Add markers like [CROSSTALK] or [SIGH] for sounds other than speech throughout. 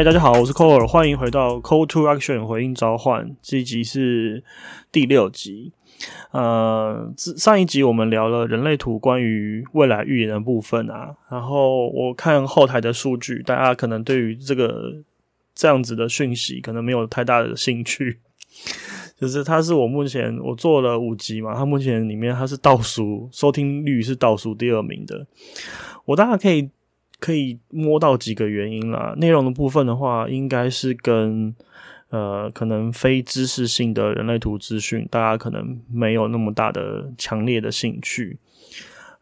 嗨，大家好，我是 Cole，欢迎回到 Call to Action 回应召唤，这一集是第六集。呃，上一集我们聊了人类图关于未来预言的部分啊，然后我看后台的数据，大家可能对于这个这样子的讯息可能没有太大的兴趣。[LAUGHS] 就是它是我目前我做了五集嘛，它目前里面它是倒数收听率是倒数第二名的，我大概可以。可以摸到几个原因啦。内容的部分的话，应该是跟呃，可能非知识性的人类图资讯，大家可能没有那么大的强烈的兴趣。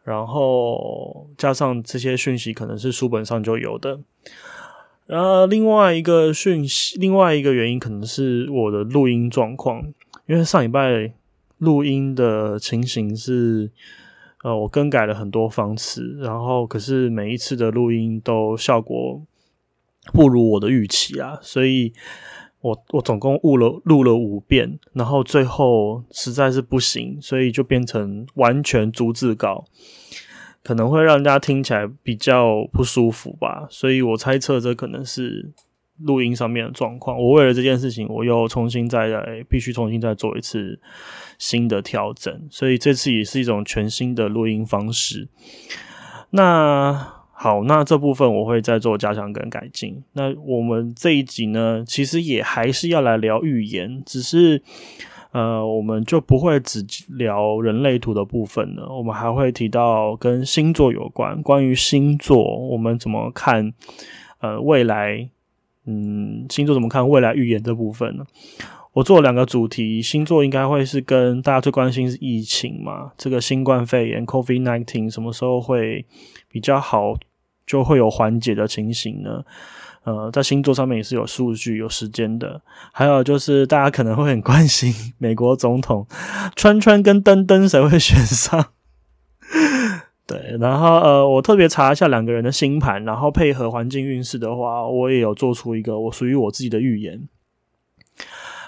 然后加上这些讯息可能是书本上就有的。然后另外一个讯息，另外一个原因可能是我的录音状况，因为上礼拜录音的情形是。呃，我更改了很多方式，然后可是每一次的录音都效果不如我的预期啊，所以我我总共录了录了五遍，然后最后实在是不行，所以就变成完全逐字稿，可能会让人家听起来比较不舒服吧，所以我猜测这可能是。录音上面的状况，我为了这件事情，我又重新再来，必须重新再做一次新的调整，所以这次也是一种全新的录音方式。那好，那这部分我会再做加强跟改进。那我们这一集呢，其实也还是要来聊预言，只是呃，我们就不会只聊人类图的部分了，我们还会提到跟星座有关，关于星座我们怎么看，呃，未来。嗯，星座怎么看未来预言这部分呢？我做了两个主题，星座应该会是跟大家最关心是疫情嘛，这个新冠肺炎 （COVID nineteen） 什么时候会比较好，就会有缓解的情形呢？呃，在星座上面也是有数据、有时间的。还有就是大家可能会很关心 [LAUGHS] 美国总统川川跟登登谁会选上。对，然后呃，我特别查一下两个人的星盘，然后配合环境运势的话，我也有做出一个我属于我自己的预言。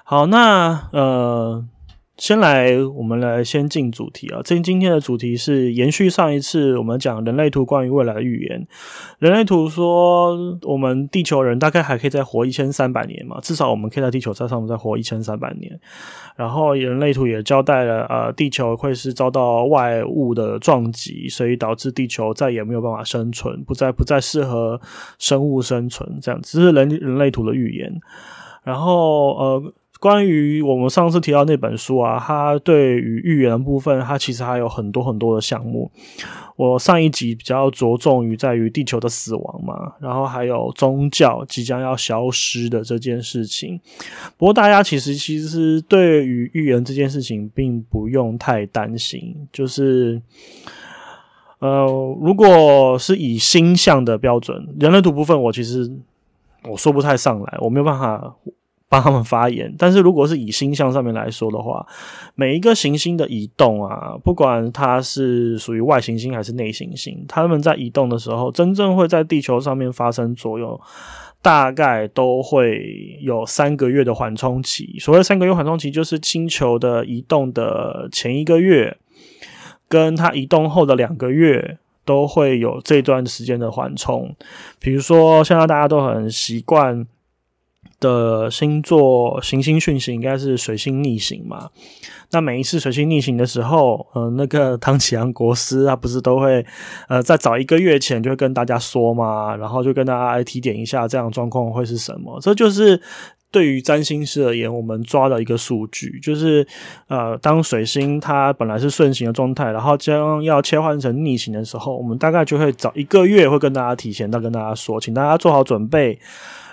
好，那呃。先来，我们来先进主题啊。今今天的主题是延续上一次我们讲人类图关于未来的预言。人类图说，我们地球人大概还可以再活一千三百年嘛，至少我们可以在地球上面再活一千三百年。然后人类图也交代了，呃，地球会是遭到外物的撞击，所以导致地球再也没有办法生存，不再不再适合生物生存。这样，这是人人类图的预言。然后，呃。关于我们上次提到那本书啊，它对于预言的部分，它其实还有很多很多的项目。我上一集比较着重于在于地球的死亡嘛，然后还有宗教即将要消失的这件事情。不过大家其实其实对于预言这件事情并不用太担心，就是呃，如果是以星象的标准，人类图部分，我其实我说不太上来，我没有办法。帮他们发言，但是如果是以星象上面来说的话，每一个行星的移动啊，不管它是属于外行星还是内行星，它们在移动的时候，真正会在地球上面发生作用，大概都会有三个月的缓冲期。所谓三个月缓冲期，就是星球的移动的前一个月，跟它移动后的两个月，都会有这段时间的缓冲。比如说，现在大家都很习惯。的星座行星讯息应该是水星逆行嘛？那每一次水星逆行的时候，呃，那个唐启阳国师他不是都会呃在早一个月前就会跟大家说嘛，然后就跟大家来提点一下这样状况会是什么？这就是对于占星师而言，我们抓的一个数据，就是呃，当水星它本来是顺行的状态，然后将要切换成逆行的时候，我们大概就会早一个月会跟大家提前到跟大家说，请大家做好准备。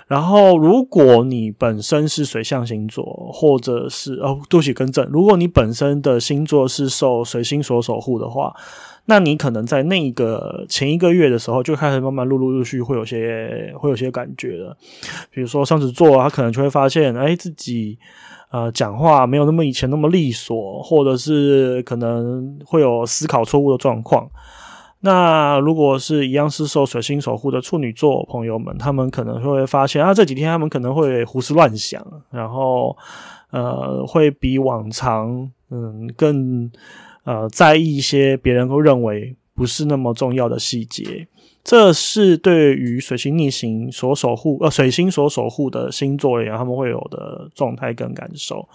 然后，如果你本身是水象星座，或者是哦，多起更正，如果你本身的星座是受水星所守护的话，那你可能在那个前一个月的时候，就开始慢慢陆陆续续会有些会有些感觉了。比如说双子座，他可能就会发现，哎，自己呃讲话没有那么以前那么利索，或者是可能会有思考错误的状况。那如果是一样是受水星守护的处女座朋友们，他们可能会发现啊，这几天他们可能会胡思乱想，然后呃，会比往常嗯更呃在意一些别人都认为不是那么重要的细节。这是对于水星逆行所守护呃水星所守护的星座而言，他们会有的状态跟感受。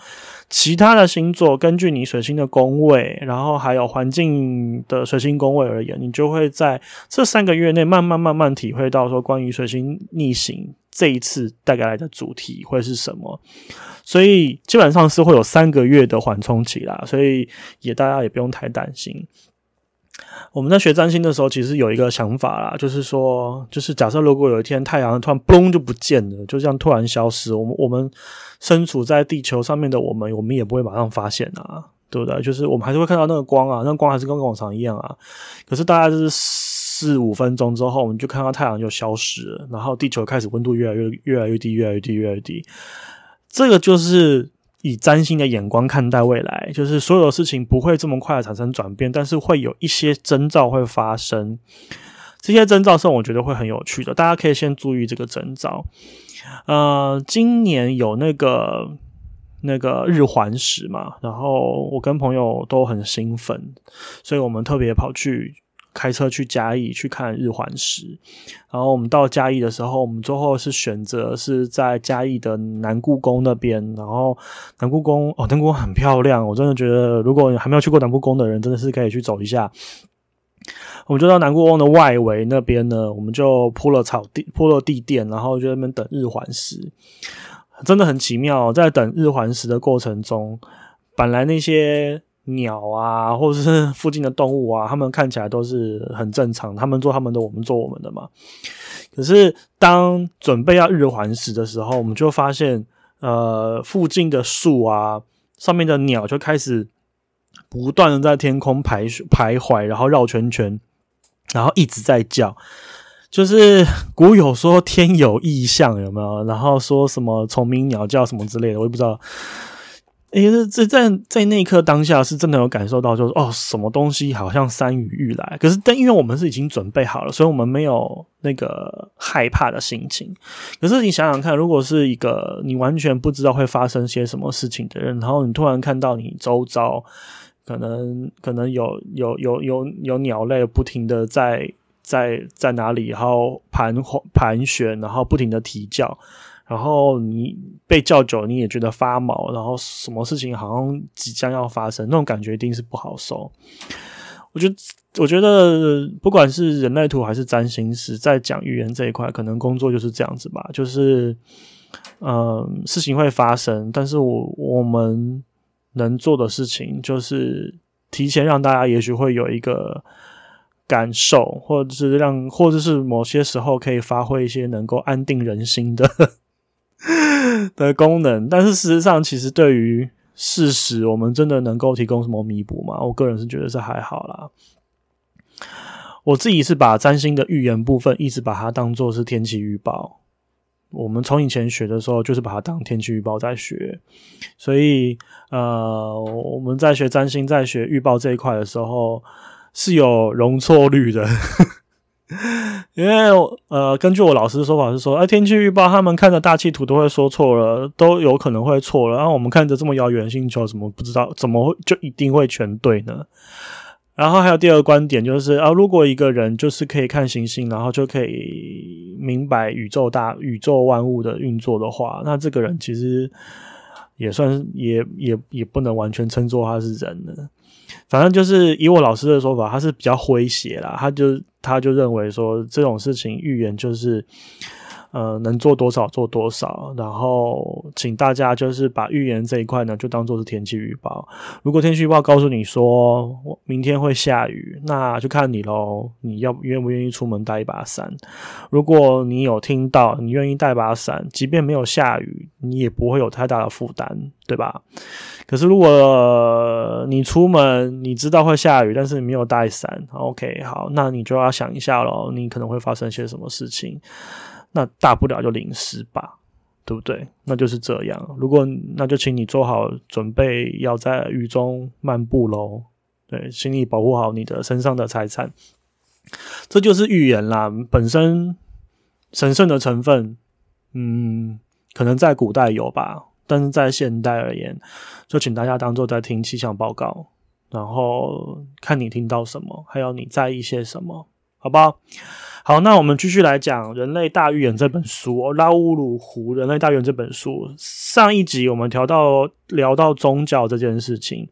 其他的星座根据你水星的宫位，然后还有环境的水星宫位而言，你就会在这三个月内慢慢慢慢体会到说关于水星逆行这一次带来的主题会是什么。所以基本上是会有三个月的缓冲期啦，所以也大家也不用太担心。我们在学占星的时候，其实有一个想法啦，就是说，就是假设如果有一天太阳突然嘣就不见了，就这样突然消失，我们我们身处在地球上面的我们，我们也不会马上发现啊，对不对？就是我们还是会看到那个光啊，那光还是跟往常一样啊。可是大概是四五分钟之后，我们就看到太阳就消失了，然后地球开始温度越来越越来越低，越来越低，越来越低。这个就是以占星的眼光看待未来，就是所有的事情不会这么快的产生转变，但是会有一些征兆会发生。这些征兆是我觉得会很有趣的，大家可以先注意这个征兆。呃，今年有那个那个日环食嘛，然后我跟朋友都很兴奋，所以我们特别跑去。开车去嘉义去看日环食，然后我们到嘉义的时候，我们最后是选择是在嘉义的南故宫那边。然后南故宫哦，南故宫很漂亮，我真的觉得如果还没有去过南故宫的人，真的是可以去走一下。我们就到南故宫的外围那边呢，我们就铺了草地，铺了地垫，然后就在那边等日环食，真的很奇妙。在等日环食的过程中，本来那些。鸟啊，或者是附近的动物啊，他们看起来都是很正常，他们做他们的，我们做我们的嘛。可是当准备要日环食的时候，我们就发现，呃，附近的树啊，上面的鸟就开始不断的在天空徘徘徊，然后绕圈圈，然后一直在叫。就是古有说天有异象，有没有？然后说什么虫鸣鸟叫什么之类的，我也不知道。诶，这在在那一刻当下是真的有感受到，就是哦，什么东西好像山雨欲来。可是，但因为我们是已经准备好了，所以我们没有那个害怕的心情。可是你想想看，如果是一个你完全不知道会发生些什么事情的人，然后你突然看到你周遭可能可能有有有有有鸟类不停的在在在哪里，然后盘盘旋，然后不停的啼叫。然后你被叫久，你也觉得发毛，然后什么事情好像即将要发生，那种感觉一定是不好受。我觉得，我觉得不管是人类图还是占星师，在讲语言这一块，可能工作就是这样子吧。就是，嗯，事情会发生，但是我我们能做的事情，就是提前让大家也许会有一个感受，或者是让，或者是某些时候可以发挥一些能够安定人心的。[LAUGHS] 的功能，但是事实上，其实对于事实，我们真的能够提供什么弥补吗？我个人是觉得是还好啦。我自己是把占星的预言部分，一直把它当做是天气预报。我们从以前学的时候，就是把它当天气预报在学。所以，呃，我们在学占星、在学预报这一块的时候，是有容错率的。[LAUGHS] 因为呃，根据我老师的说法是说，哎，天气预报他们看着大气图都会说错了，都有可能会错了。然后我们看着这么遥远的星球，怎么不知道怎么就一定会全对呢？然后还有第二个观点就是啊，如果一个人就是可以看行星，然后就可以明白宇宙大宇宙万物的运作的话，那这个人其实也算也也也不能完全称作他是人了。反正就是以我老师的说法，他是比较诙谐啦，他就他就认为说这种事情预言就是。呃，能做多少做多少，然后请大家就是把预言这一块呢，就当做是天气预报。如果天气预报告诉你说明天会下雨，那就看你喽，你要愿不愿意出门带一把伞？如果你有听到，你愿意带把伞，即便没有下雨，你也不会有太大的负担，对吧？可是如果你出门，你知道会下雨，但是你没有带伞，OK，好，那你就要想一下喽，你可能会发生些什么事情。那大不了就淋湿吧，对不对？那就是这样。如果那就请你做好准备，要在雨中漫步喽。对，请你保护好你的身上的财产。这就是预言啦，本身神圣的成分，嗯，可能在古代有吧，但是在现代而言，就请大家当做在听气象报告，然后看你听到什么，还有你在意些什么。好不好？好，那我们继续来讲《人类大预言》这本书，《拉乌鲁湖人类大预言》这本书。上一集我们聊到聊到宗教这件事情，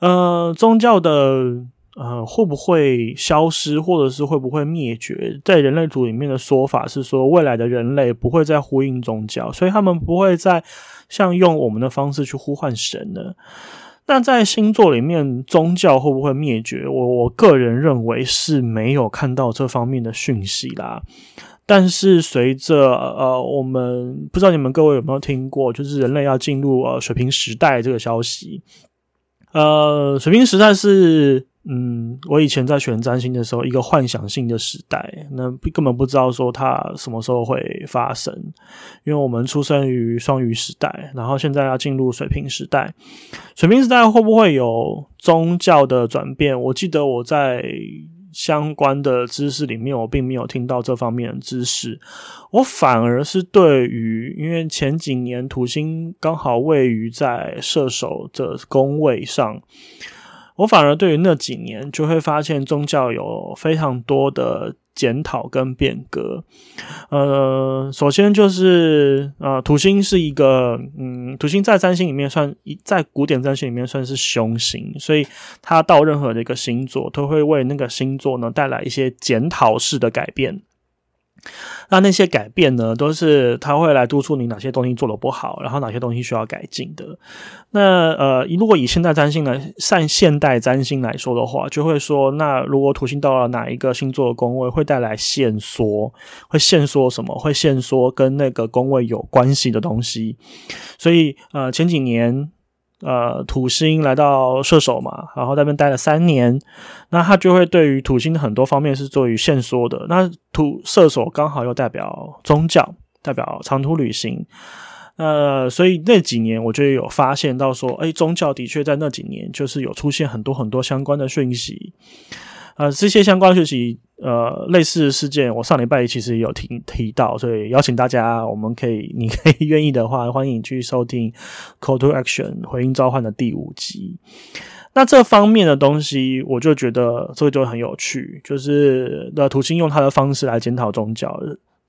呃，宗教的呃会不会消失，或者是会不会灭绝？在人类组里面的说法是说，未来的人类不会再呼应宗教，所以他们不会再像用我们的方式去呼唤神了。那在星座里面，宗教会不会灭绝？我我个人认为是没有看到这方面的讯息啦。但是随着呃，我们不知道你们各位有没有听过，就是人类要进入呃水平时代这个消息。呃，水平时代是。嗯，我以前在选占星的时候，一个幻想性的时代，那根本不知道说它什么时候会发生，因为我们出生于双鱼时代，然后现在要进入水瓶时代，水瓶时代会不会有宗教的转变？我记得我在相关的知识里面，我并没有听到这方面的知识，我反而是对于，因为前几年土星刚好位于在射手的宫位上。我反而对于那几年就会发现宗教有非常多的检讨跟变革。呃，首先就是呃，土星是一个嗯，土星在占星里面算一，在古典占星里面算是凶星，所以它到任何的一个星座都会为那个星座呢带来一些检讨式的改变。那那些改变呢，都是他会来督促你哪些东西做的不好，然后哪些东西需要改进的。那呃，如果以现代占星来算现代占星来说的话，就会说，那如果土星到了哪一个星座的宫位，会带来线缩，会线缩什么？会线缩跟那个宫位有关系的东西。所以呃，前几年。呃，土星来到射手嘛，然后在那边待了三年，那他就会对于土星的很多方面是做于限缩的。那土射手刚好又代表宗教，代表长途旅行，呃，所以那几年我就有发现到说，哎，宗教的确在那几年就是有出现很多很多相关的讯息。呃，这些相关讯息，呃，类似的事件，我上礼拜其实有提提到，所以邀请大家，我们可以，你可以 [LAUGHS] 愿意的话，欢迎去收听《Call to Action》回应召唤的第五集。那这方面的东西，我就觉得这个就很有趣，就是那土星用他的方式来检讨宗教。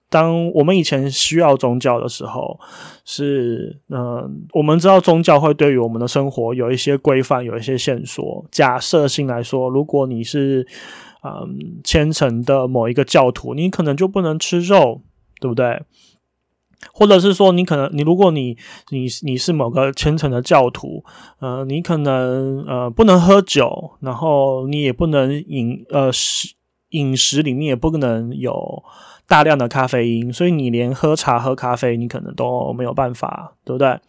当我们以前需要宗教的时候，是嗯，我们知道宗教会对于我们的生活有一些规范，有一些线索。假设性来说，如果你是嗯虔诚的某一个教徒，你可能就不能吃肉，对不对？或者是说，你可能你如果你你你是某个虔诚的教徒，呃，你可能呃不能喝酒，然后你也不能饮呃食饮食里面也不能有。大量的咖啡因，所以你连喝茶、喝咖啡，你可能都没有办法，对不对？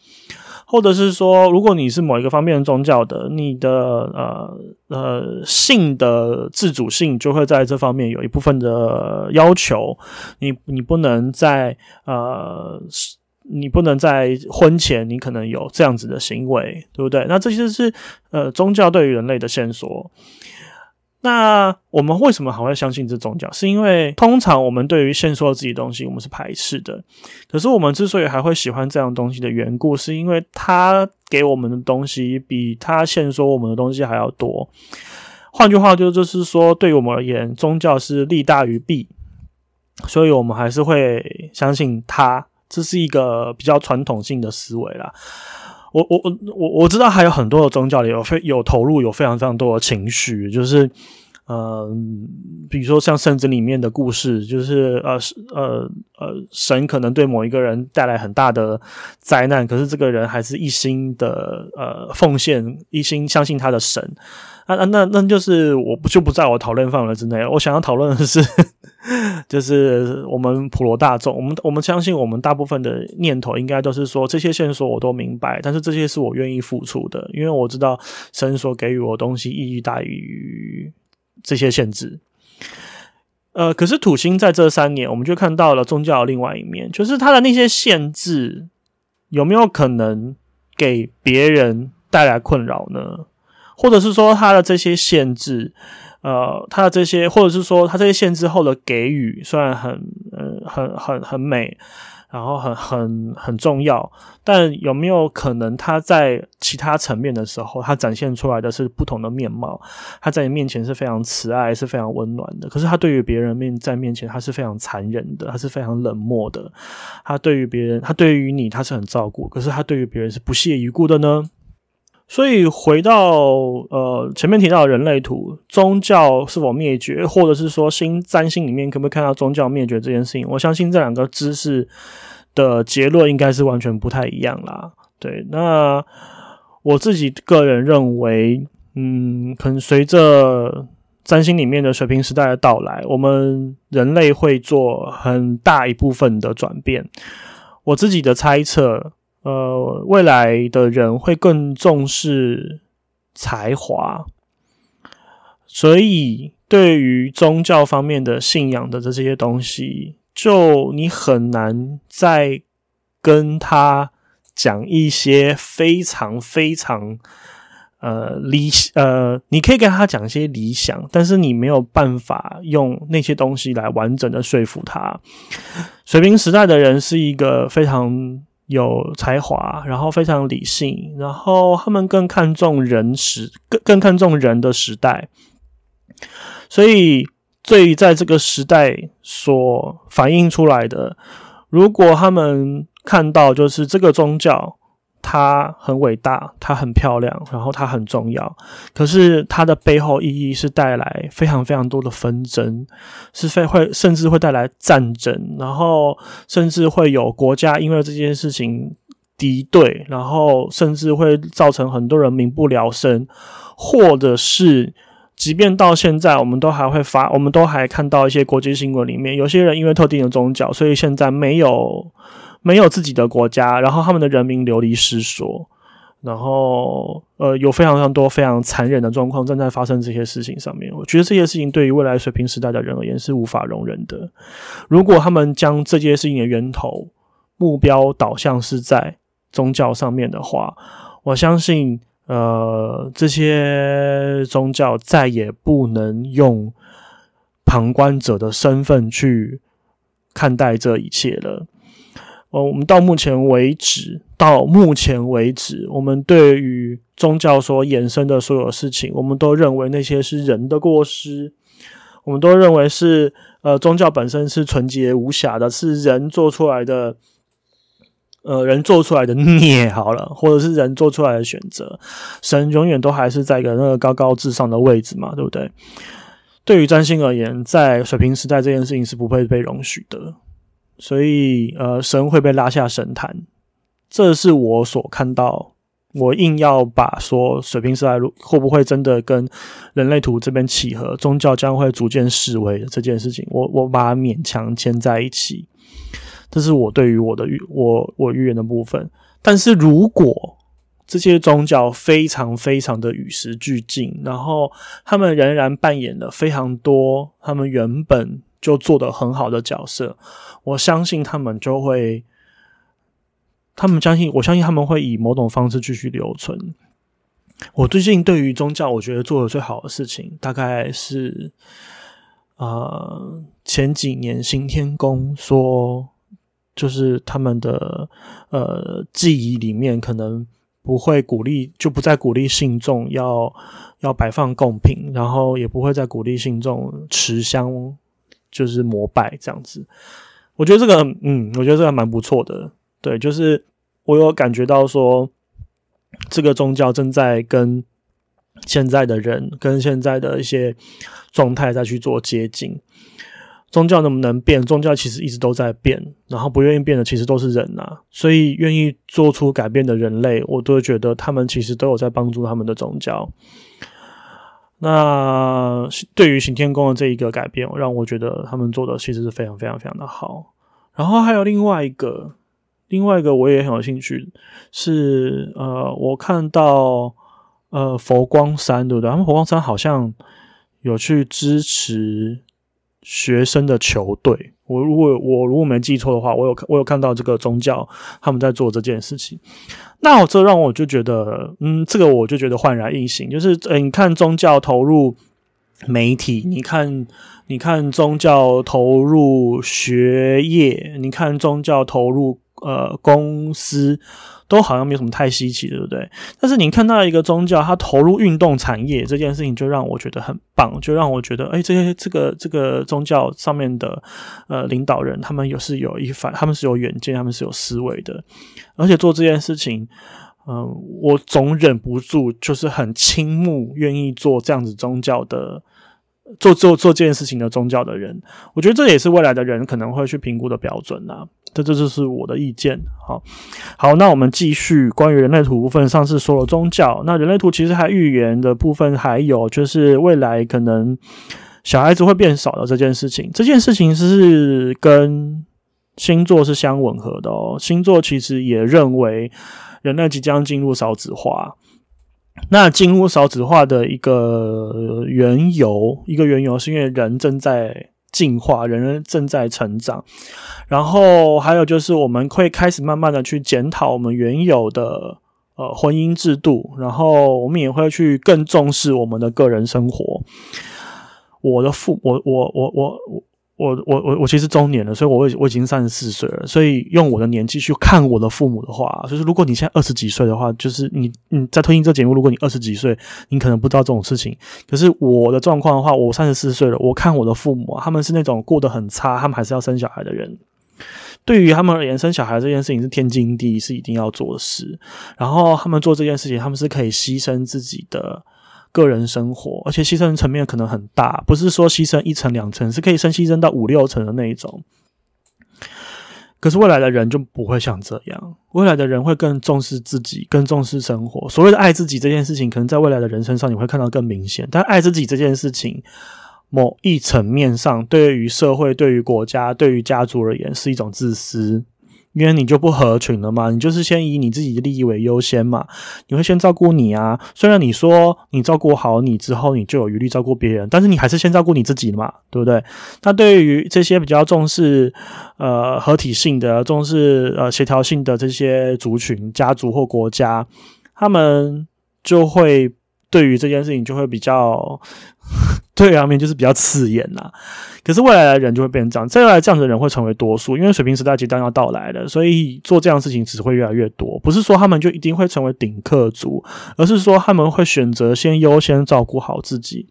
或者是说，如果你是某一个方面的宗教的，你的呃呃性的自主性就会在这方面有一部分的要求。你你不能在呃，你不能在婚前你可能有这样子的行为，对不对？那这些是呃宗教对于人类的线索。那我们为什么还会相信这宗教？是因为通常我们对于现说自己东西，我们是排斥的。可是我们之所以还会喜欢这样东西的缘故，是因为他给我们的东西比他现说我们的东西还要多。换句话就就是说，对于我们而言，宗教是利大于弊，所以我们还是会相信他。这是一个比较传统性的思维啦。我我我我我知道还有很多的宗教里有非有投入有非常非常多的情绪，就是呃，比如说像圣经里面的故事，就是呃呃呃，神可能对某一个人带来很大的灾难，可是这个人还是一心的呃奉献，一心相信他的神。啊啊，那那就是我不就不在我讨论范围之内。我想要讨论的是，[LAUGHS] 就是我们普罗大众，我们我们相信我们大部分的念头应该都是说，这些线索我都明白，但是这些是我愿意付出的，因为我知道神所给予我东西意义大于这些限制。呃，可是土星在这三年，我们就看到了宗教的另外一面，就是它的那些限制有没有可能给别人带来困扰呢？或者是说他的这些限制，呃，他的这些，或者是说他这些限制后的给予，虽然很，呃，很很很美，然后很很很重要，但有没有可能他在其他层面的时候，他展现出来的是不同的面貌？他在你面前是非常慈爱，是非常温暖的，可是他对于别人面在面前，他是非常残忍的，他是非常冷漠的。他对于别人，他对于你，他是很照顾，可是他对于别人是不屑一顾的呢？所以回到呃前面提到的人类图，宗教是否灭绝，或者是说新占星里面可不可以看到宗教灭绝这件事情？我相信这两个知识的结论应该是完全不太一样啦。对，那我自己个人认为，嗯，可能随着占星里面的水平时代的到来，我们人类会做很大一部分的转变。我自己的猜测。呃，未来的人会更重视才华，所以对于宗教方面的信仰的这些东西，就你很难再跟他讲一些非常非常呃理呃，你可以跟他讲一些理想，但是你没有办法用那些东西来完整的说服他。水平时代的人是一个非常。有才华，然后非常理性，然后他们更看重人时，更更看重人的时代，所以最在这个时代所反映出来的，如果他们看到就是这个宗教。它很伟大，它很漂亮，然后它很重要。可是它的背后意义是带来非常非常多的纷争，是非会甚至会带来战争，然后甚至会有国家因为这件事情敌对，然后甚至会造成很多人民不聊生，或者是即便到现在，我们都还会发，我们都还看到一些国际新闻里面，有些人因为特定的宗教，所以现在没有。没有自己的国家，然后他们的人民流离失所，然后呃，有非常非常多非常残忍的状况正在发生这些事情上面。我觉得这些事情对于未来水平时代的人而言是无法容忍的。如果他们将这件事情的源头目标导向是在宗教上面的话，我相信呃，这些宗教再也不能用旁观者的身份去看待这一切了。哦，我们到目前为止，到目前为止，我们对于宗教所衍生的所有事情，我们都认为那些是人的过失，我们都认为是呃，宗教本身是纯洁无瑕的，是人做出来的，呃，人做出来的孽好了，或者是人做出来的选择，神永远都还是在一个那个高高至上的位置嘛，对不对？对于占星而言，在水平时代，这件事情是不会被容许的。所以，呃，神会被拉下神坛，这是我所看到。我硬要把说水平时代会不会真的跟人类图这边契合，宗教将会逐渐式微的这件事情，我我把它勉强牵在一起。这是我对于我的预我我预言的部分。但是如果这些宗教非常非常的与时俱进，然后他们仍然扮演了非常多他们原本。就做的很好的角色，我相信他们就会，他们相信，我相信他们会以某种方式继续留存。我最近对于宗教，我觉得做的最好的事情，大概是，呃，前几年新天宫说，就是他们的呃记忆里面可能不会鼓励，就不再鼓励信众要要摆放贡品，然后也不会再鼓励信众持香。就是膜拜这样子，我觉得这个，嗯，我觉得这个蛮不错的。对，就是我有感觉到说，这个宗教正在跟现在的人、跟现在的一些状态再去做接近。宗教能不能变？宗教其实一直都在变，然后不愿意变的其实都是人呐。所以愿意做出改变的人类，我都会觉得他们其实都有在帮助他们的宗教。那对于行天宫的这一个改变，让我觉得他们做的其实是非常非常非常的好。然后还有另外一个，另外一个我也很有兴趣，是呃，我看到呃佛光山对不对？他们佛光山好像有去支持学生的球队。我如果我如果没记错的话，我有我有看到这个宗教他们在做这件事情。那这让我就觉得，嗯，这个我就觉得焕然一新。就是，呃，你看宗教投入媒体，你看，你看宗教投入学业，你看宗教投入呃公司。都好像没有什么太稀奇，对不对？但是你看到一个宗教，它投入运动产业这件事情，就让我觉得很棒，就让我觉得，哎，这些这个这个宗教上面的呃领导人，他们有是有一番，他们是有远见，他们是有思维的，而且做这件事情，嗯，我总忍不住就是很倾慕，愿意做这样子宗教的。做做做这件事情的宗教的人，我觉得这也是未来的人可能会去评估的标准呐。这这就是我的意见。好，好，那我们继续关于人类图部分。上次说了宗教，那人类图其实还预言的部分还有就是未来可能小孩子会变少的这件事情。这件事情是跟星座是相吻合的哦。星座其实也认为人类即将进入少子化。那进入少子化的一个缘由，一个缘由是因为人正在进化，人正在成长，然后还有就是我们会开始慢慢的去检讨我们原有的呃婚姻制度，然后我们也会去更重视我们的个人生活。我的父，我我我我我。我我我其实中年了，所以我我已经三十四岁了。所以用我的年纪去看我的父母的话，就是如果你现在二十几岁的话，就是你你在推进这节目，如果你二十几岁，你可能不知道这种事情。可是我的状况的话，我三十四岁了，我看我的父母，他们是那种过得很差，他们还是要生小孩的人。对于他们而言，生小孩这件事情是天经地义，是一定要做的事。然后他们做这件事情，他们是可以牺牲自己的。个人生活，而且牺牲层面可能很大，不是说牺牲一层两层，是可以升牺牲到五六层的那一种。可是未来的人就不会像这样，未来的人会更重视自己，更重视生活。所谓的爱自己这件事情，可能在未来的人身上你会看到更明显。但爱自己这件事情，某一层面上，对于社会、对于国家、对于家族而言，是一种自私。因为你就不合群了嘛，你就是先以你自己的利益为优先嘛，你会先照顾你啊。虽然你说你照顾好你之后，你就有余力照顾别人，但是你还是先照顾你自己嘛，对不对？那对于这些比较重视呃合体性的、重视呃协调性的这些族群、家族或国家，他们就会对于这件事情就会比较。对方面就是比较刺眼呐，可是未来的人就会变成这样，再来这样的人会成为多数，因为水平时代即将要到来了，所以做这样的事情只会越来越多。不是说他们就一定会成为顶客族，而是说他们会选择先优先照顾好自己。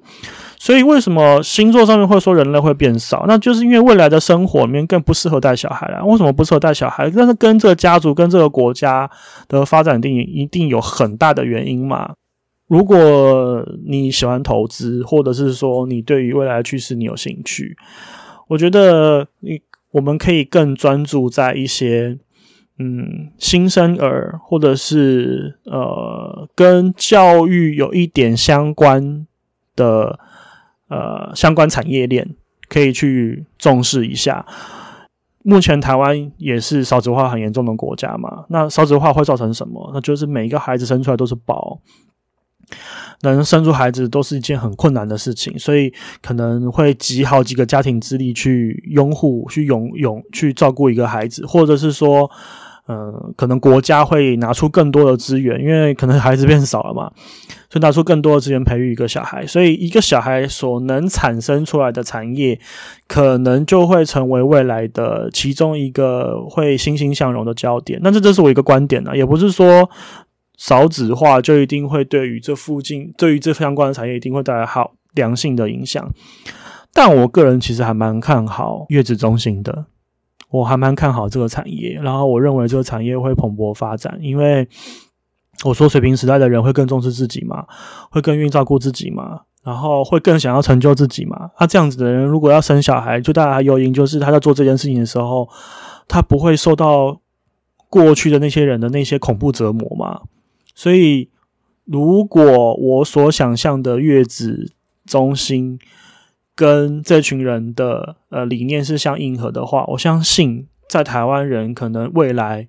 所以为什么星座上面会说人类会变少？那就是因为未来的生活里面更不适合带小孩了。为什么不适合带小孩？但是跟这个家族、跟这个国家的发展定义一定有很大的原因嘛。如果你喜欢投资，或者是说你对于未来的趋势你有兴趣，我觉得你我们可以更专注在一些嗯新生儿，或者是呃跟教育有一点相关的呃相关产业链，可以去重视一下。目前台湾也是少子化很严重的国家嘛，那少子化会造成什么？那就是每一个孩子生出来都是宝。能生出孩子都是一件很困难的事情，所以可能会集好几个家庭之力去拥护、去拥拥、去照顾一个孩子，或者是说，嗯，可能国家会拿出更多的资源，因为可能孩子变少了嘛，所以拿出更多的资源培育一个小孩，所以一个小孩所能产生出来的产业，可能就会成为未来的其中一个会欣欣向荣的焦点。那这这是我一个观点呢，也不是说。少子化就一定会对于这附近、对于这相关的产业一定会带来好良性的影响，但我个人其实还蛮看好月子中心的，我还蛮看好这个产业，然后我认为这个产业会蓬勃发展，因为我说水平时代的人会更重视自己嘛，会更愿意照顾自己嘛，然后会更想要成就自己嘛，那这样子的人如果要生小孩，就带来诱因就是他在做这件事情的时候，他不会受到过去的那些人的那些恐怖折磨嘛。所以，如果我所想象的月子中心跟这群人的呃理念是相应合的话，我相信在台湾人可能未来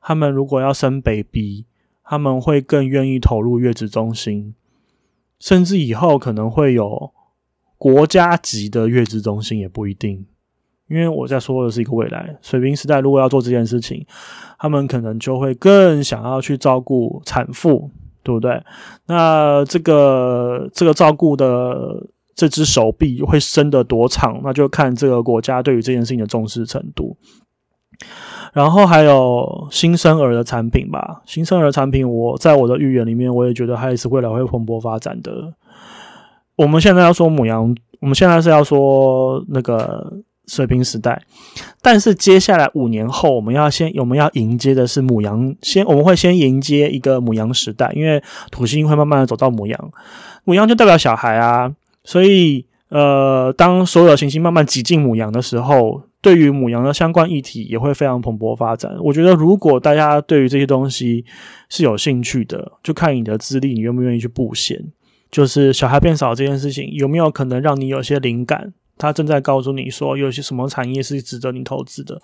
他们如果要生 baby，他们会更愿意投入月子中心，甚至以后可能会有国家级的月子中心也不一定。因为我在说的是一个未来，水瓶时代如果要做这件事情，他们可能就会更想要去照顾产妇，对不对？那这个这个照顾的这只手臂会伸得多长，那就看这个国家对于这件事情的重视程度。然后还有新生儿的产品吧，新生儿产品，我在我的预言里面，我也觉得它也是未来会蓬勃发展的。我们现在要说母羊，我们现在是要说那个水平时代，但是接下来五年后，我们要先我们要迎接的是母羊，先我们会先迎接一个母羊时代，因为土星会慢慢的走到母羊，母羊就代表小孩啊，所以呃，当所有行星慢慢挤进母羊的时候。对于母羊的相关议题也会非常蓬勃发展。我觉得，如果大家对于这些东西是有兴趣的，就看你的资历，你愿不愿意去布线。就是小孩变少这件事情，有没有可能让你有些灵感？他正在告诉你说，有些什么产业是值得你投资的。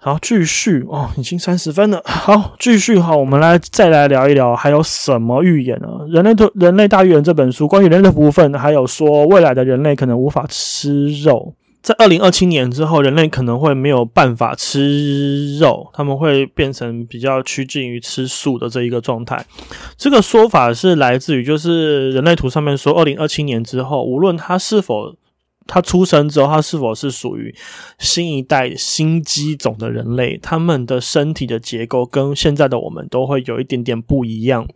然后继续哦，已经三十分了。好，继续好，我们来再来聊一聊，还有什么预言呢？人类的人类大预言这本书关于人类部分，还有说未来的人类可能无法吃肉。在二零二七年之后，人类可能会没有办法吃肉，他们会变成比较趋近于吃素的这一个状态。这个说法是来自于，就是人类图上面说，二零二七年之后，无论他是否他出生之后，他是否是属于新一代新机种的人类，他们的身体的结构跟现在的我们都会有一点点不一样。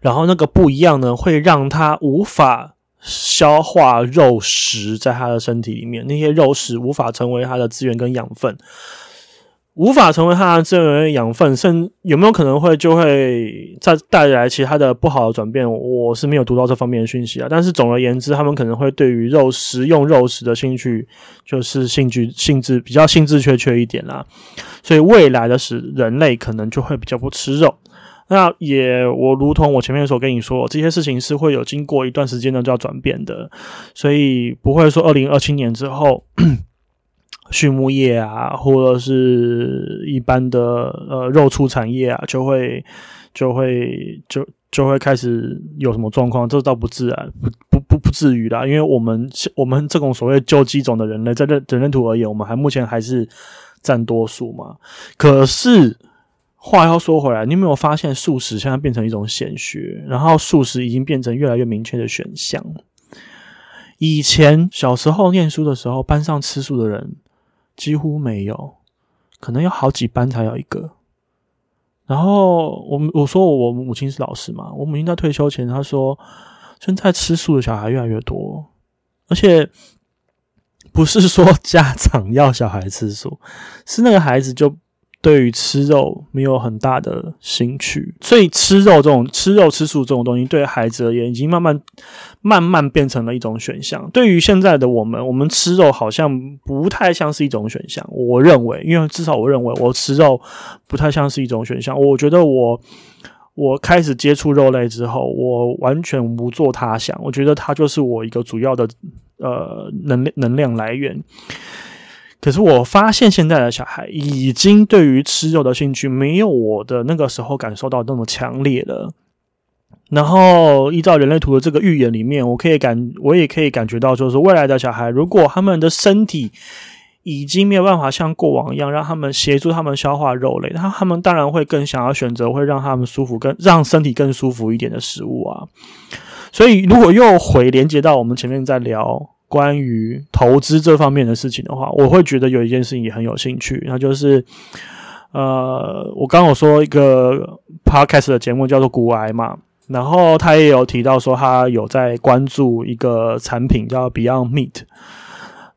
然后那个不一样呢，会让他无法。消化肉食在他的身体里面，那些肉食无法成为他的资源跟养分，无法成为他的资源养分，甚有没有可能会就会再带来其他的不好的转变？我是没有读到这方面的讯息啊。但是总而言之，他们可能会对于肉食用肉食的兴趣就是兴趣性质比较兴致缺缺一点啦，所以未来的使人类可能就会比较不吃肉。那也，我如同我前面所跟你说，这些事情是会有经过一段时间呢就要转变的，所以不会说二零二七年之后，畜牧业啊，或者是一般的呃肉畜产业啊，就会就会就就会开始有什么状况，这倒不自然，不不不不至于啦，因为我们我们这种所谓旧机种的人类，在人人类图而言，我们还目前还是占多数嘛，可是。话要说回来，你有没有发现素食现在变成一种显学，然后素食已经变成越来越明确的选项。以前小时候念书的时候，班上吃素的人几乎没有，可能要好几班才有一个。然后我我说我母亲是老师嘛，我母亲在退休前她说，现在吃素的小孩越来越多，而且不是说家长要小孩吃素，是那个孩子就。对于吃肉没有很大的兴趣，所以吃肉这种吃肉吃素这种东西，对孩子而言，已经慢慢慢慢变成了一种选项。对于现在的我们，我们吃肉好像不太像是一种选项。我认为，因为至少我认为，我吃肉不太像是一种选项。我觉得我我开始接触肉类之后，我完全不做他想，我觉得它就是我一个主要的呃能能量来源。可是我发现现在的小孩已经对于吃肉的兴趣没有我的那个时候感受到那么强烈了。然后依照人类图的这个预言里面，我可以感，我也可以感觉到，就是未来的小孩，如果他们的身体已经没有办法像过往一样让他们协助他们消化肉类，那他们当然会更想要选择会让他们舒服、更让身体更舒服一点的食物啊。所以如果又回连接到我们前面在聊。关于投资这方面的事情的话，我会觉得有一件事情也很有兴趣，那就是，呃，我刚有说一个 podcast 的节目叫做《骨癌》嘛，然后他也有提到说他有在关注一个产品叫 Beyond Meat，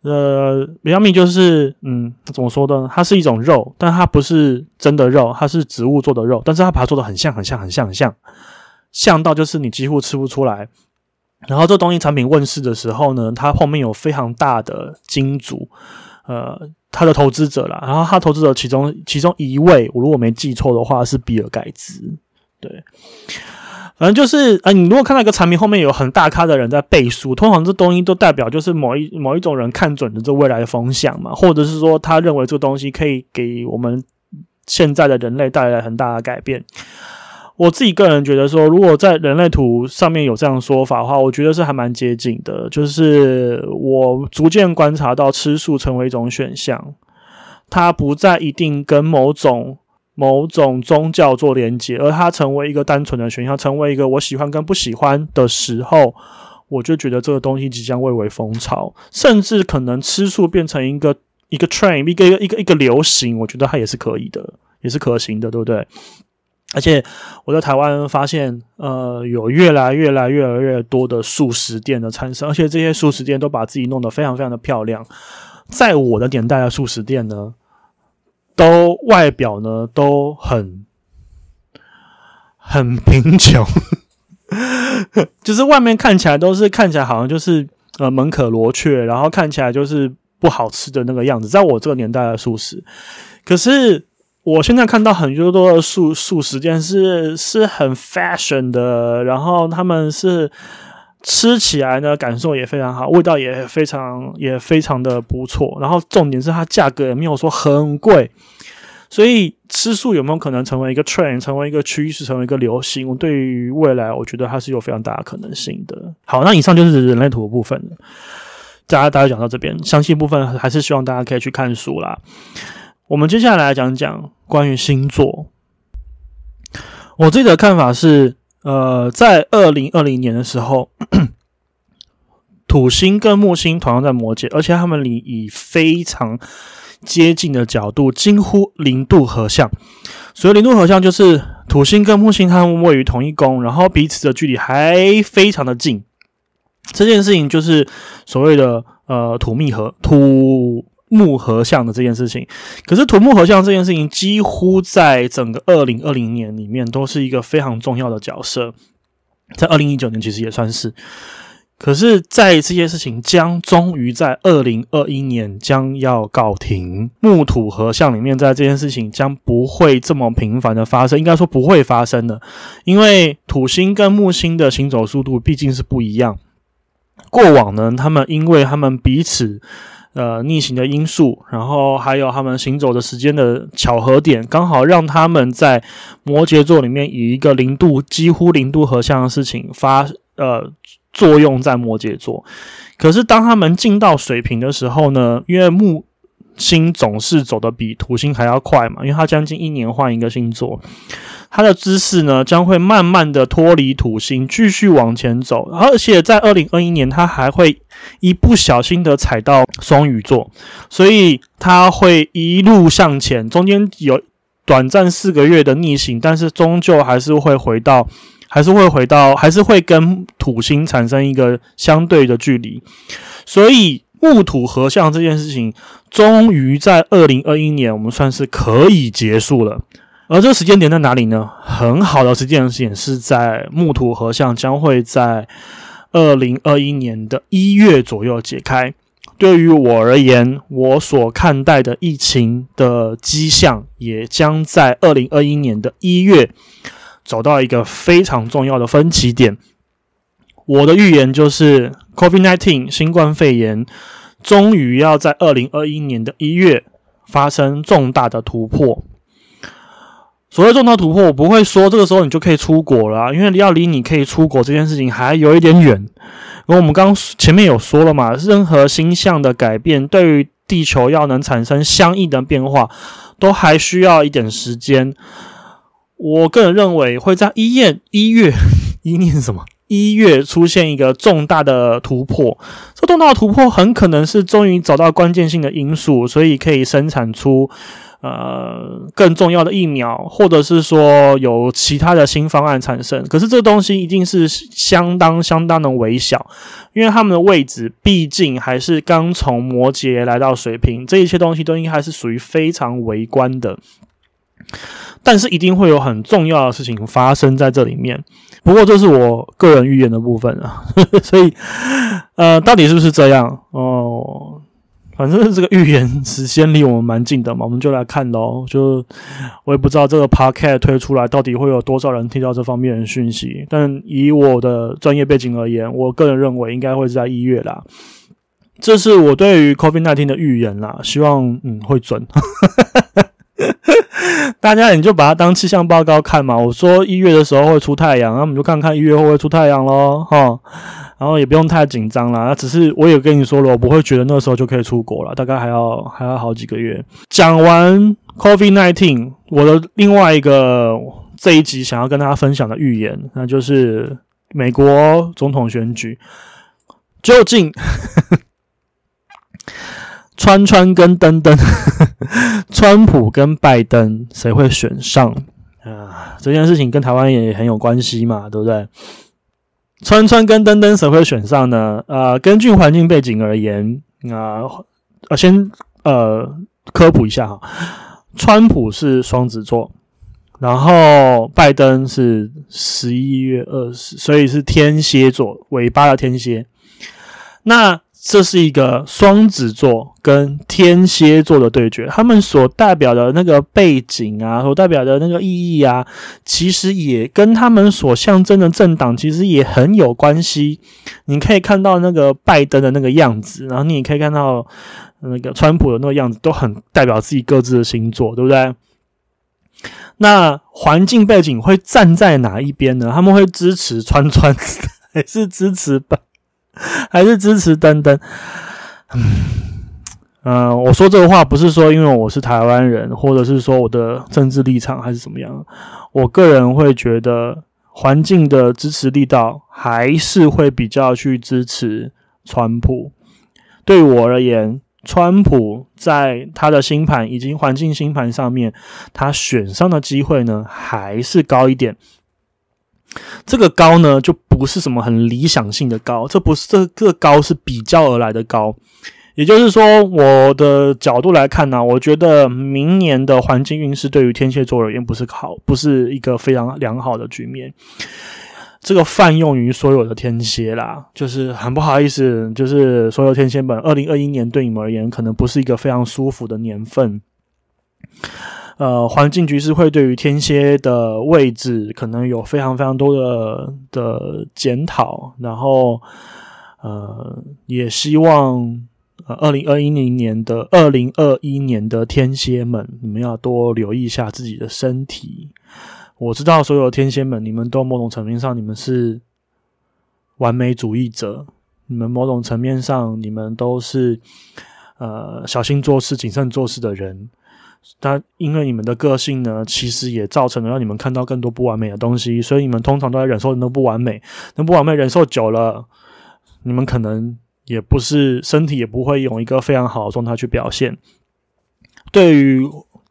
呃，Beyond Meat 就是嗯，怎么说呢？它是一种肉，但它不是真的肉，它是植物做的肉，但是它把它做的很像，很像，很像，很像，像到就是你几乎吃不出来。然后这东西产品问世的时候呢，它后面有非常大的金主，呃，他的投资者啦。然后他投资者其中其中一位，我如果没记错的话是比尔盖茨。对，反正就是呃，你如果看到一个产品后面有很大咖的人在背书，通常这东西都代表就是某一某一种人看准了这未来的风向嘛，或者是说他认为这个东西可以给我们现在的人类带来很大的改变。我自己个人觉得说，如果在人类图上面有这样说法的话，我觉得是还蛮接近的。就是我逐渐观察到吃素成为一种选项，它不再一定跟某种某种宗教做连接，而它成为一个单纯的选项，成为一个我喜欢跟不喜欢的时候，我就觉得这个东西即将蔚为风潮，甚至可能吃素变成一个一个 train，一个一个一个一个流行，我觉得它也是可以的，也是可行的，对不对？而且我在台湾发现，呃，有越来越来越来越多的素食店的产生，而且这些素食店都把自己弄得非常非常的漂亮。在我的年代的素食店呢，都外表呢都很很贫穷，[LAUGHS] 就是外面看起来都是看起来好像就是呃门可罗雀，然后看起来就是不好吃的那个样子。在我这个年代的素食，可是。我现在看到很多多的素素食店是是很 fashion 的，然后他们是吃起来呢感受也非常好，味道也非常也非常的不错，然后重点是它价格也没有说很贵，所以吃素有没有可能成为一个 trend，成为一个趋势，成为一个流行？我对于未来，我觉得它是有非常大的可能性的。好，那以上就是人类图的部分，大家大家讲到这边，详细部分还是希望大家可以去看书啦。我们接下来讲讲关于星座。我自己的看法是，呃，在二零二零年的时候，[CLEARS THROAT] 土星跟木星同样在摩羯，而且他们离以非常接近的角度，近乎零度合相。所谓零度合相，就是土星跟木星它们位于同一宫，然后彼此的距离还非常的近。这件事情就是所谓的呃土密合土。木合相的这件事情，可是土木合相这件事情，几乎在整个二零二零年里面都是一个非常重要的角色，在二零一九年其实也算是，可是，在这些事情将终于在二零二一年将要告停，木土合相里面，在这件事情将不会这么频繁的发生，应该说不会发生的，因为土星跟木星的行走速度毕竟是不一样，过往呢，他们因为他们彼此。呃，逆行的因素，然后还有他们行走的时间的巧合点，刚好让他们在摩羯座里面以一个零度几乎零度合相的事情发呃作用在摩羯座。可是当他们进到水平的时候呢，因为木星总是走的比土星还要快嘛，因为它将近一年换一个星座。它的姿势呢，将会慢慢的脱离土星，继续往前走，而且在二零二一年，它还会一不小心的踩到双鱼座，所以它会一路向前，中间有短暂四个月的逆行，但是终究还是会回到，还是会回到，还是会跟土星产生一个相对的距离，所以木土合相这件事情，终于在二零二一年，我们算是可以结束了。而这个时间点在哪里呢？很好的时间点是在木土合相将会在二零二一年的一月左右解开。对于我而言，我所看待的疫情的迹象也将在二零二一年的一月走到一个非常重要的分歧点。我的预言就是，COVID-19 新冠肺炎终于要在二零二一年的一月发生重大的突破。所谓重大突破，我不会说这个时候你就可以出国了，因为要离你可以出国这件事情还有一点远。因为我们刚前面有说了嘛，任何星象的改变对于地球要能产生相应的变化，都还需要一点时间。我个人认为会在一月一月 [LAUGHS] 一念什么一月出现一个重大的突破。这重大的突破很可能是终于找到关键性的因素，所以可以生产出。呃，更重要的疫苗，或者是说有其他的新方案产生，可是这东西一定是相当相当的微小，因为他们的位置毕竟还是刚从摩羯来到水平，这一切东西都应该还是属于非常微观的。但是一定会有很重要的事情发生在这里面。不过这是我个人预言的部分啊，[LAUGHS] 所以呃，到底是不是这样哦？反正这个预言时间离我们蛮近的嘛，我们就来看喽。就我也不知道这个 podcast 推出来到底会有多少人听到这方面的讯息，但以我的专业背景而言，我个人认为应该会是在一月啦。这是我对于 COVID nineteen 的预言啦，希望嗯会准。[LAUGHS] 大家你就把它当气象报告看嘛。我说一月的时候会出太阳，那我们就看看一月会不会出太阳喽，哈。然后也不用太紧张啦，那只是我也跟你说了，我不会觉得那时候就可以出国了，大概还要还要好几个月。讲完 COVID nineteen，我的另外一个这一集想要跟大家分享的预言，那就是美国总统选举。究竟 [LAUGHS] 川川跟登登，[LAUGHS] 川普跟拜登谁会选上啊？这件事情跟台湾也很有关系嘛，对不对？川川跟登登谁会选上呢？呃，根据环境背景而言，啊，呃，先呃科普一下哈，川普是双子座，然后拜登是十一月二十，所以是天蝎座，尾巴的天蝎。那这是一个双子座跟天蝎座的对决，他们所代表的那个背景啊，所代表的那个意义啊，其实也跟他们所象征的政党其实也很有关系。你可以看到那个拜登的那个样子，然后你也可以看到那个川普的那个样子，都很代表自己各自的星座，对不对？那环境背景会站在哪一边呢？他们会支持川川，还是支持拜？[LAUGHS] 还是支持登登，嗯，我说这个话不是说因为我是台湾人，或者是说我的政治立场还是怎么样。我个人会觉得，环境的支持力道还是会比较去支持川普。对我而言，川普在他的星盘以及环境星盘上面，他选上的机会呢，还是高一点。这个高呢，就不是什么很理想性的高，这不是这个高是比较而来的高，也就是说，我的角度来看呢，我觉得明年的环境运势对于天蝎座而言不是好，不是一个非常良好的局面。这个泛用于所有的天蝎啦，就是很不好意思，就是所有天蝎们，二零二一年对你们而言可能不是一个非常舒服的年份。呃，环境局势会对于天蝎的位置可能有非常非常多的的检讨，然后呃，也希望呃，二零二一零年的二零二一年的天蝎们，你们要多留意一下自己的身体。我知道所有天蝎们，你们都某种层面上你们是完美主义者，你们某种层面上你们都是呃小心做事、谨慎做事的人。但因为你们的个性呢，其实也造成了让你们看到更多不完美的东西，所以你们通常都在忍受那不完美。那不完美忍受久了，你们可能也不是身体也不会用一个非常好的状态去表现。对于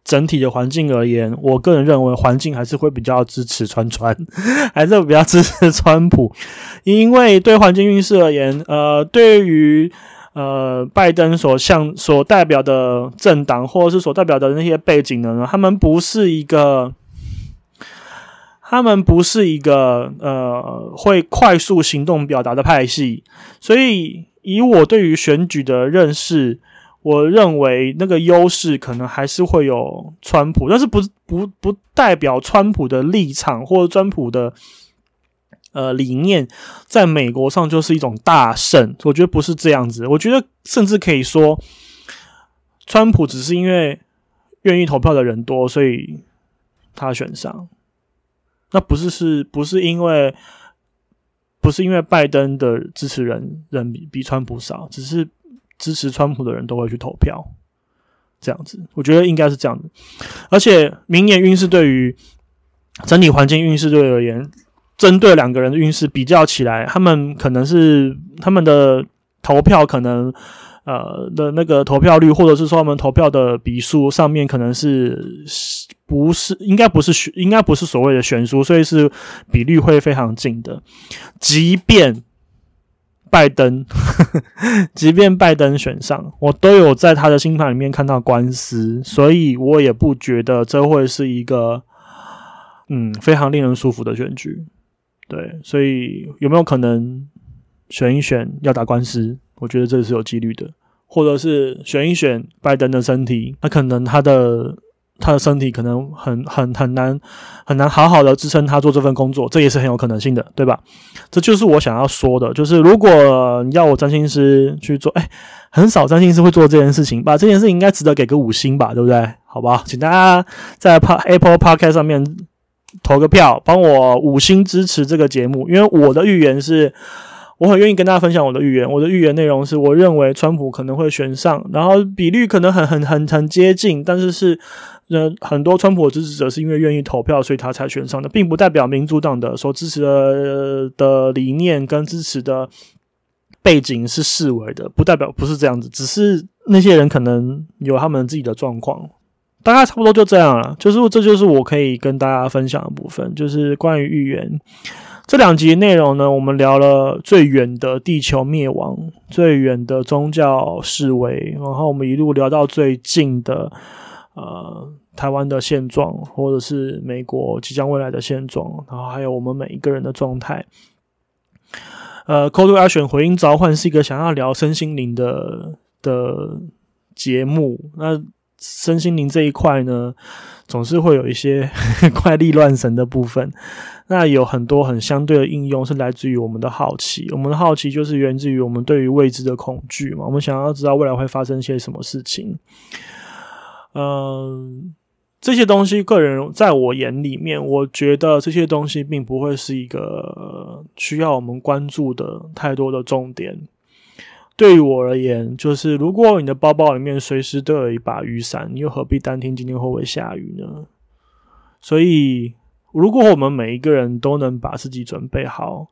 整体的环境而言，我个人认为环境还是会比较支持川川，[LAUGHS] 还是比较支持川普，因为对环境运势而言，呃，对于。呃，拜登所向所代表的政党，或者是所代表的那些背景的呢？他们不是一个，他们不是一个呃会快速行动表达的派系。所以，以我对于选举的认识，我认为那个优势可能还是会有川普，但是不不不代表川普的立场或者川普的。呃，理念在美国上就是一种大胜，我觉得不是这样子。我觉得甚至可以说，川普只是因为愿意投票的人多，所以他选上。那不是是不是因为不是因为拜登的支持人人比比川普少，只是支持川普的人都会去投票，这样子。我觉得应该是这样子。而且明年运势对于整体环境运势对而言。针对两个人的运势比较起来，他们可能是他们的投票可能呃的那个投票率，或者是说他们投票的笔数上面可能是不是应该不是悬，应该不是所谓的悬殊，所以是比率会非常近的。即便拜登，即便拜登选上，我都有在他的星盘里面看到官司，所以我也不觉得这会是一个嗯非常令人舒服的选举。对，所以有没有可能选一选要打官司？我觉得这是有几率的，或者是选一选拜登的身体，那可能他的他的身体可能很很很难很难好好的支撑他做这份工作，这也是很有可能性的，对吧？这就是我想要说的，就是如果你要我占星师去做，哎，很少占星师会做这件事情吧？这件事应该值得给个五星吧，对不对？好吧，请大家在 Apple Podcast 上面。投个票，帮我五星支持这个节目，因为我的预言是，我很愿意跟大家分享我的预言。我的预言内容是，我认为川普可能会选上，然后比率可能很很很很接近，但是是呃很多川普支持者是因为愿意投票，所以他才选上的，并不代表民主党的所支持的的理念跟支持的背景是视为的，不代表不是这样子，只是那些人可能有他们自己的状况。大概差不多就这样了，就是这就是我可以跟大家分享的部分，就是关于预言这两集内容呢。我们聊了最远的地球灭亡，最远的宗教示威，然后我们一路聊到最近的呃台湾的现状，或者是美国即将未来的现状，然后还有我们每一个人的状态。呃，Call to Action 回应召唤是一个想要聊身心灵的的节目，那。身心灵这一块呢，总是会有一些 [LAUGHS] 怪力乱神的部分。那有很多很相对的应用，是来自于我们的好奇。我们的好奇就是源自于我们对于未知的恐惧嘛。我们想要知道未来会发生些什么事情。嗯，这些东西，个人在我眼里面，我觉得这些东西并不会是一个需要我们关注的太多的重点。对于我而言，就是如果你的包包里面随时都有一把雨伞，你又何必担心今天会不会下雨呢？所以，如果我们每一个人都能把自己准备好，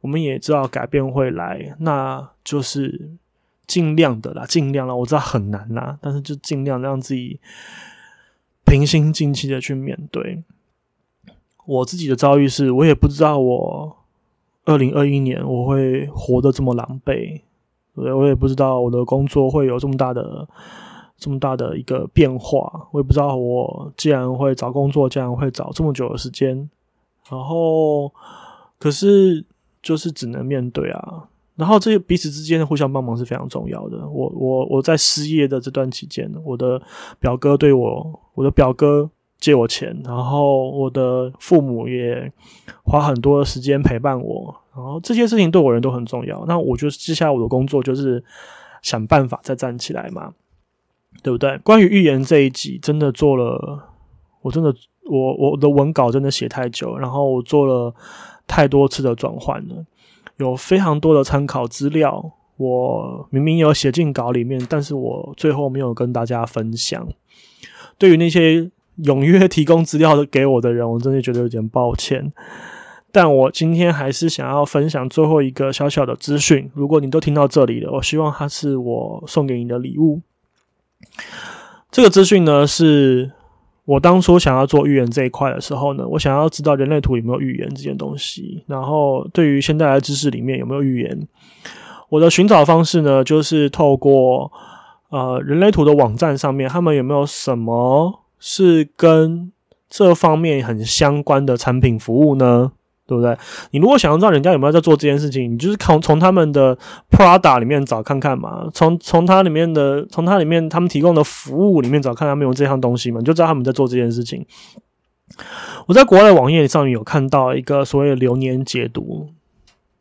我们也知道改变会来，那就是尽量的啦，尽量啦。我知道很难啦，但是就尽量让自己平心静气的去面对。我自己的遭遇是，我也不知道我二零二一年我会活得这么狼狈。对，我也不知道我的工作会有这么大的、这么大的一个变化。我也不知道我既然会找工作，竟然会找这么久的时间。然后，可是就是只能面对啊。然后，这彼此之间的互相帮忙是非常重要的。我、我、我在失业的这段期间，我的表哥对我，我的表哥借我钱，然后我的父母也花很多的时间陪伴我。然后这些事情对我人都很重要。那我就是接下来我的工作就是想办法再站起来嘛，对不对？关于预言这一集，真的做了，我真的我我的文稿真的写太久，然后我做了太多次的转换了，有非常多的参考资料，我明明有写进稿里面，但是我最后没有跟大家分享。对于那些踊跃提供资料的给我的人，我真的觉得有点抱歉。但我今天还是想要分享最后一个小小的资讯。如果你都听到这里了，我希望它是我送给你的礼物。这个资讯呢，是我当初想要做预言这一块的时候呢，我想要知道人类图有没有预言这件东西。然后，对于现代的知识里面有没有预言，我的寻找方式呢，就是透过呃人类图的网站上面，他们有没有什么是跟这方面很相关的产品服务呢？对不对？你如果想要知道人家有没有在做这件事情，你就是从从他们的 Prada 里面找看看嘛，从从它里面的从它里面他们提供的服务里面找看他们有这项东西嘛，你就知道他们在做这件事情。我在国外的网页上面有看到一个所谓的流年解读。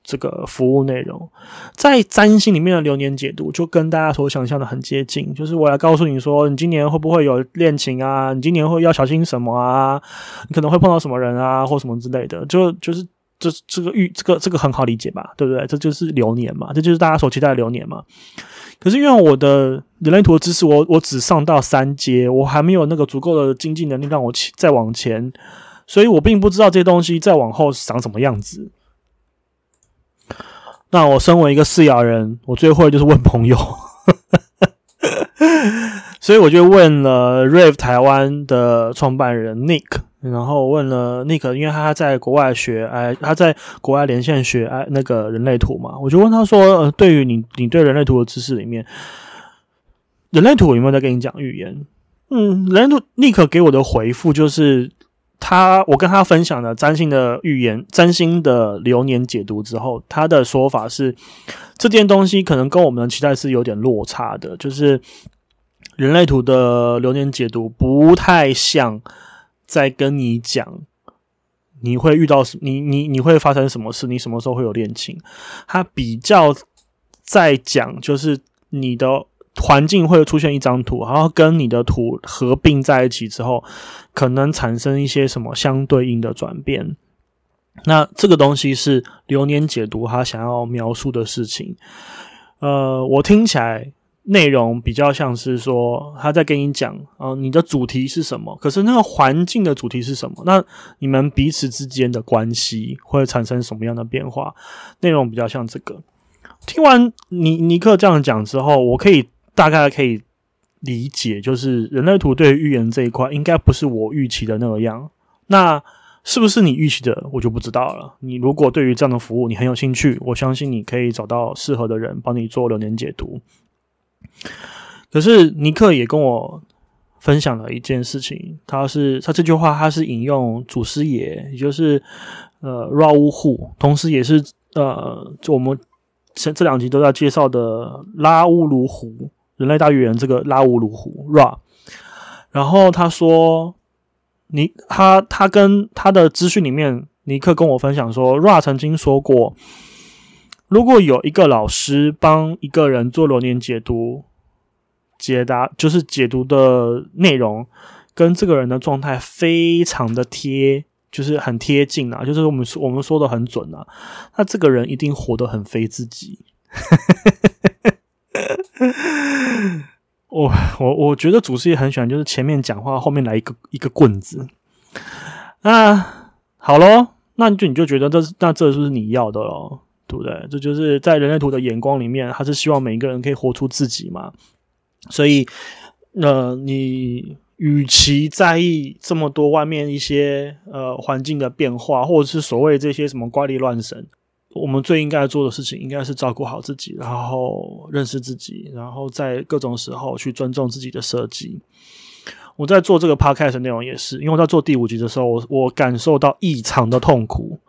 这个服务内容，在占星里面的流年解读，就跟大家所想象的很接近。就是我来告诉你说，你今年会不会有恋情啊？你今年会要小心什么啊？你可能会碰到什么人啊，或什么之类的。就就是这这个预这个这个很好理解吧？对不对？这就是流年嘛，这就是大家所期待的流年嘛。可是因为我的人类图的知识，我我只上到三阶，我还没有那个足够的经济能力让我再往前，所以我并不知道这些东西再往后长什么样子。那我身为一个饲养人，我最会就是问朋友，[LAUGHS] 所以我就问了 Rave 台湾的创办人 Nick，然后问了 Nick，因为他在国外学，哎，他在国外连线学哎那个人类图嘛，我就问他说，呃，对于你你对人类图的知识里面，人类图有没有在跟你讲预言？嗯，人类图 Nick 给我的回复就是。他，我跟他分享了占星的预言、占星的流年解读之后，他的说法是，这件东西可能跟我们的期待是有点落差的，就是人类图的流年解读不太像在跟你讲你会遇到什，你你你会发生什么事，你什么时候会有恋情，他比较在讲就是你的。环境会出现一张图，然后跟你的图合并在一起之后，可能产生一些什么相对应的转变。那这个东西是流年解读他想要描述的事情。呃，我听起来内容比较像是说他在跟你讲，呃，你的主题是什么？可是那个环境的主题是什么？那你们彼此之间的关系会产生什么样的变化？内容比较像这个。听完尼尼克这样讲之后，我可以大概可以理解，就是人类图对预言这一块，应该不是我预期的那个样。那是不是你预期的，我就不知道了。你如果对于这样的服务你很有兴趣，我相信你可以找到适合的人帮你做流年解读。可是尼克也跟我分享了一件事情，他是他这句话他是引用祖师爷，也就是呃 Ra 乌户，同时也是呃我们前这两集都在介绍的拉乌卢湖人类大预言这个拉乌鲁湖 Ra，然后他说。尼他他跟他的资讯里面，尼克跟我分享说，Ra 曾经说过，如果有一个老师帮一个人做流年解读，解答就是解读的内容跟这个人的状态非常的贴，就是很贴近啊，就是我们我们说的很准啊，那这个人一定活得很非自己。[LAUGHS] 我我我觉得祖师爷很喜欢，就是前面讲话，后面来一个一个棍子。那好咯，那就你就觉得这那这就是你要的咯，对不对？这就是在人类图的眼光里面，他是希望每一个人可以活出自己嘛。所以，呃，你与其在意这么多外面一些呃环境的变化，或者是所谓这些什么怪力乱神。我们最应该做的事情，应该是照顾好自己，然后认识自己，然后在各种时候去尊重自己的设计。我在做这个 podcast 内容也是，因为我在做第五集的时候，我我感受到异常的痛苦，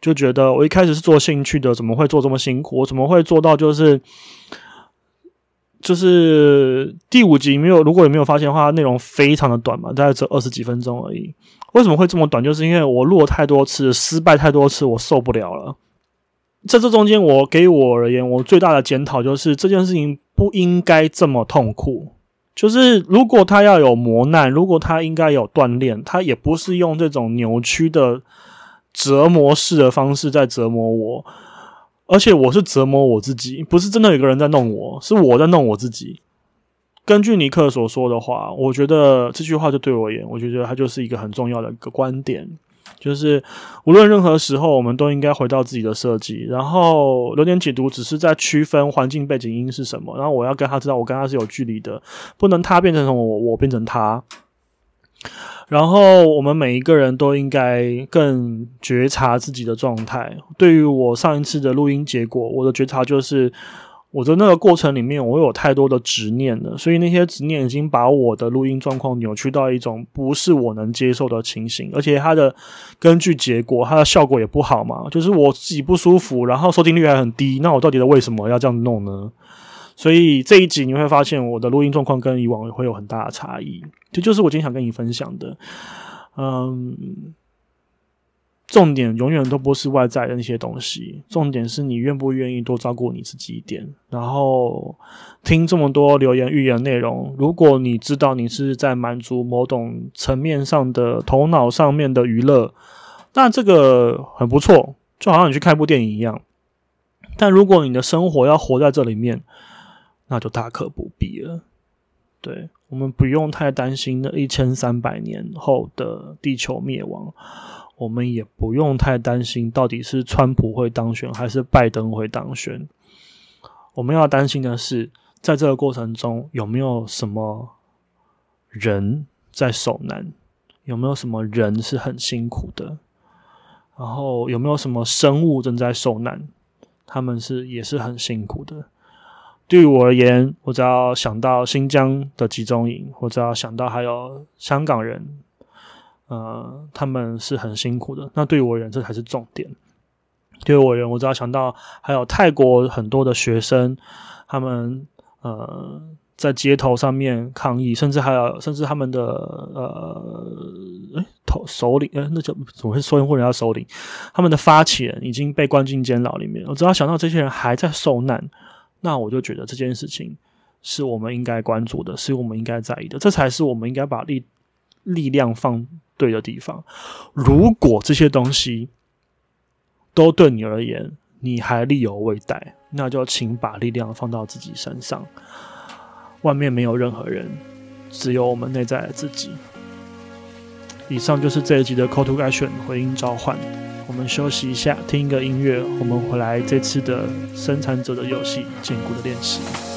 就觉得我一开始是做兴趣的，怎么会做这么辛苦？我怎么会做到就是就是第五集没有？如果你没有发现的话，内容非常的短嘛，大概只有二十几分钟而已。为什么会这么短？就是因为我录了太多次，失败太多次，我受不了了。在这中间，我给我而言，我最大的检讨就是这件事情不应该这么痛苦。就是如果他要有磨难，如果他应该有锻炼，他也不是用这种扭曲的折磨式的方式在折磨我，而且我是折磨我自己，不是真的有个人在弄我，是我在弄我自己。根据尼克所说的话，我觉得这句话就对我而言，我觉得他就是一个很重要的一个观点。就是无论任何时候，我们都应该回到自己的设计。然后留点解读只是在区分环境背景音是什么。然后我要跟他知道，我跟他是有距离的，不能他变成我，我变成他。然后我们每一个人都应该更觉察自己的状态。对于我上一次的录音结果，我的觉察就是。我的那个过程里面，我有太多的执念了，所以那些执念已经把我的录音状况扭曲到一种不是我能接受的情形，而且它的根据结果，它的效果也不好嘛，就是我自己不舒服，然后收听率还很低，那我到底为什么要这样弄呢？所以这一集你会发现我的录音状况跟以往会有很大的差异，这就是我今天想跟你分享的，嗯。重点永远都不是外在的那些东西，重点是你愿不愿意多照顾你自己一点。然后听这么多留言预言内容，如果你知道你是在满足某种层面上的头脑上面的娱乐，那这个很不错，就好像你去看部电影一样。但如果你的生活要活在这里面，那就大可不必了。对我们不用太担心那一千三百年后的地球灭亡。我们也不用太担心，到底是川普会当选还是拜登会当选。我们要担心的是，在这个过程中有没有什么人在受难，有没有什么人是很辛苦的，然后有没有什么生物正在受难，他们是也是很辛苦的。对于我而言，我只要想到新疆的集中营，或者要想到还有香港人。呃，他们是很辛苦的。那对于我而言，这才是重点。对于我而言，我只要想到还有泰国很多的学生，他们呃在街头上面抗议，甚至还有甚至他们的呃头首领，呃那叫怎么会说人家首领？他们的发起人已经被关进监牢里面。我只要想到这些人还在受难，那我就觉得这件事情是我们应该关注的，是我们应该在意的。这才是我们应该把力力量放。对的地方，如果这些东西都对你而言你还力有未逮，那就请把力量放到自己身上。外面没有任何人，只有我们内在的自己。以上就是这一集的 Call to Action 回应召唤，我们休息一下，听一个音乐。我们回来这次的生产者的游戏坚固的练习。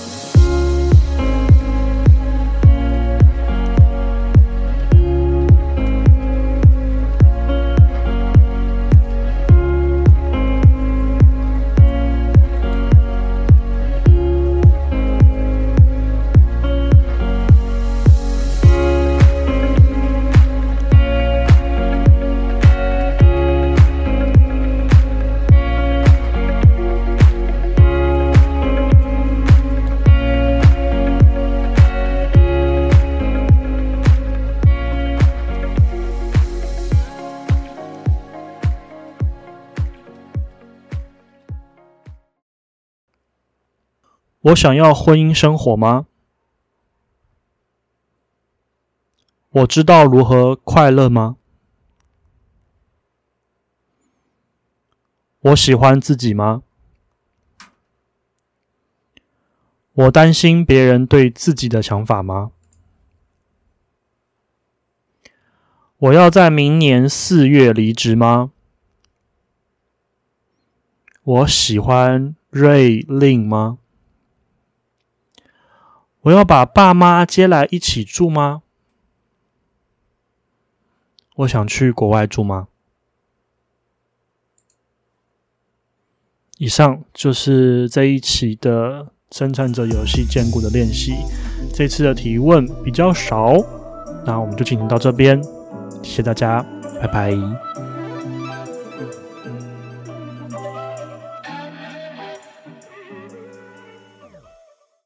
我想要婚姻生活吗？我知道如何快乐吗？我喜欢自己吗？我担心别人对自己的想法吗？我要在明年四月离职吗？我喜欢瑞令吗？我要把爸妈接来一起住吗？我想去国外住吗？以上就是这一期的生产者游戏坚固的练习。这次的提问比较少，那我们就进行到这边，谢谢大家，拜拜。